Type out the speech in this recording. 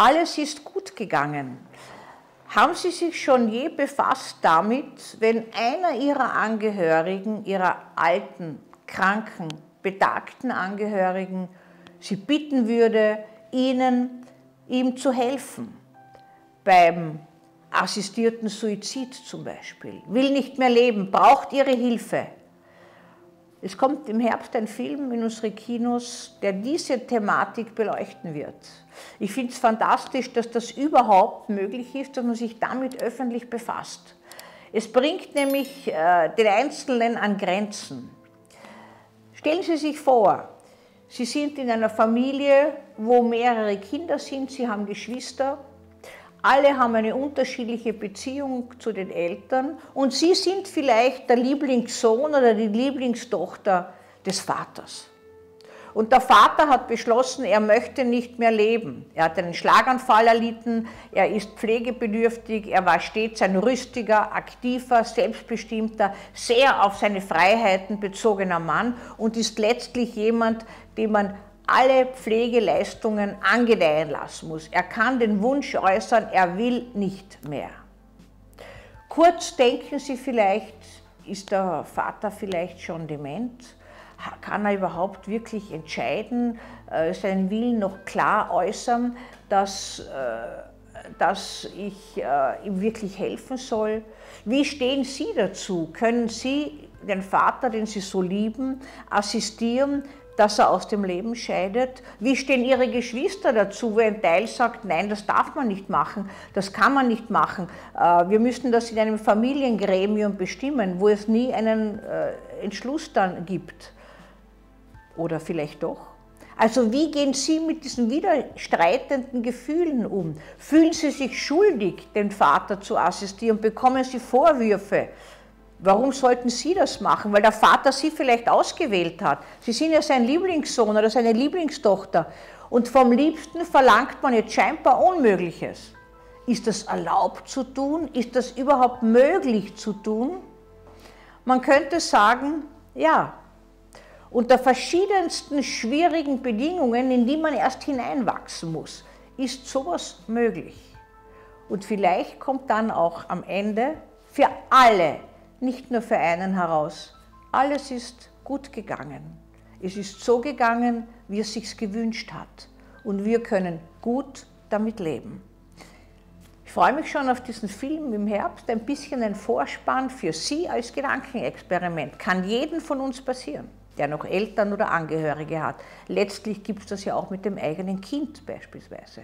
Alles ist gut gegangen. Haben Sie sich schon je befasst damit, wenn einer Ihrer Angehörigen, Ihrer alten, kranken, betagten Angehörigen Sie bitten würde, Ihnen, ihm zu helfen? Beim assistierten Suizid zum Beispiel, will nicht mehr leben, braucht Ihre Hilfe. Es kommt im Herbst ein Film in unsere Kinos, der diese Thematik beleuchten wird. Ich finde es fantastisch, dass das überhaupt möglich ist, dass man sich damit öffentlich befasst. Es bringt nämlich äh, den Einzelnen an Grenzen. Stellen Sie sich vor, Sie sind in einer Familie, wo mehrere Kinder sind, Sie haben Geschwister, alle haben eine unterschiedliche Beziehung zu den Eltern und Sie sind vielleicht der Lieblingssohn oder die Lieblingstochter des Vaters. Und der Vater hat beschlossen, er möchte nicht mehr leben. Er hat einen Schlaganfall erlitten, er ist pflegebedürftig, er war stets ein rüstiger, aktiver, selbstbestimmter, sehr auf seine Freiheiten bezogener Mann und ist letztlich jemand, dem man alle Pflegeleistungen angedeihen lassen muss. Er kann den Wunsch äußern, er will nicht mehr. Kurz denken Sie vielleicht, ist der Vater vielleicht schon dement? Kann er überhaupt wirklich entscheiden, äh, seinen Willen noch klar äußern, dass, äh, dass ich äh, ihm wirklich helfen soll? Wie stehen Sie dazu? Können Sie den Vater, den Sie so lieben, assistieren, dass er aus dem Leben scheidet? Wie stehen Ihre Geschwister dazu, wo ein Teil sagt, nein, das darf man nicht machen, das kann man nicht machen, äh, wir müssen das in einem Familiengremium bestimmen, wo es nie einen äh, Entschluss dann gibt? Oder vielleicht doch? Also wie gehen Sie mit diesen widerstreitenden Gefühlen um? Fühlen Sie sich schuldig, den Vater zu assistieren? Bekommen Sie Vorwürfe? Warum sollten Sie das machen? Weil der Vater Sie vielleicht ausgewählt hat. Sie sind ja sein Lieblingssohn oder seine Lieblingstochter. Und vom Liebsten verlangt man jetzt scheinbar Unmögliches. Ist das erlaubt zu tun? Ist das überhaupt möglich zu tun? Man könnte sagen, ja. Unter verschiedensten schwierigen Bedingungen, in die man erst hineinwachsen muss, ist sowas möglich. Und vielleicht kommt dann auch am Ende für alle nicht nur für einen heraus. Alles ist gut gegangen. Es ist so gegangen, wie es sich gewünscht hat. Und wir können gut damit leben. Ich freue mich schon auf diesen Film im Herbst, ein bisschen ein Vorspann für Sie als Gedankenexperiment. Kann jeden von uns passieren, der noch Eltern oder Angehörige hat. Letztlich gibt es das ja auch mit dem eigenen Kind beispielsweise.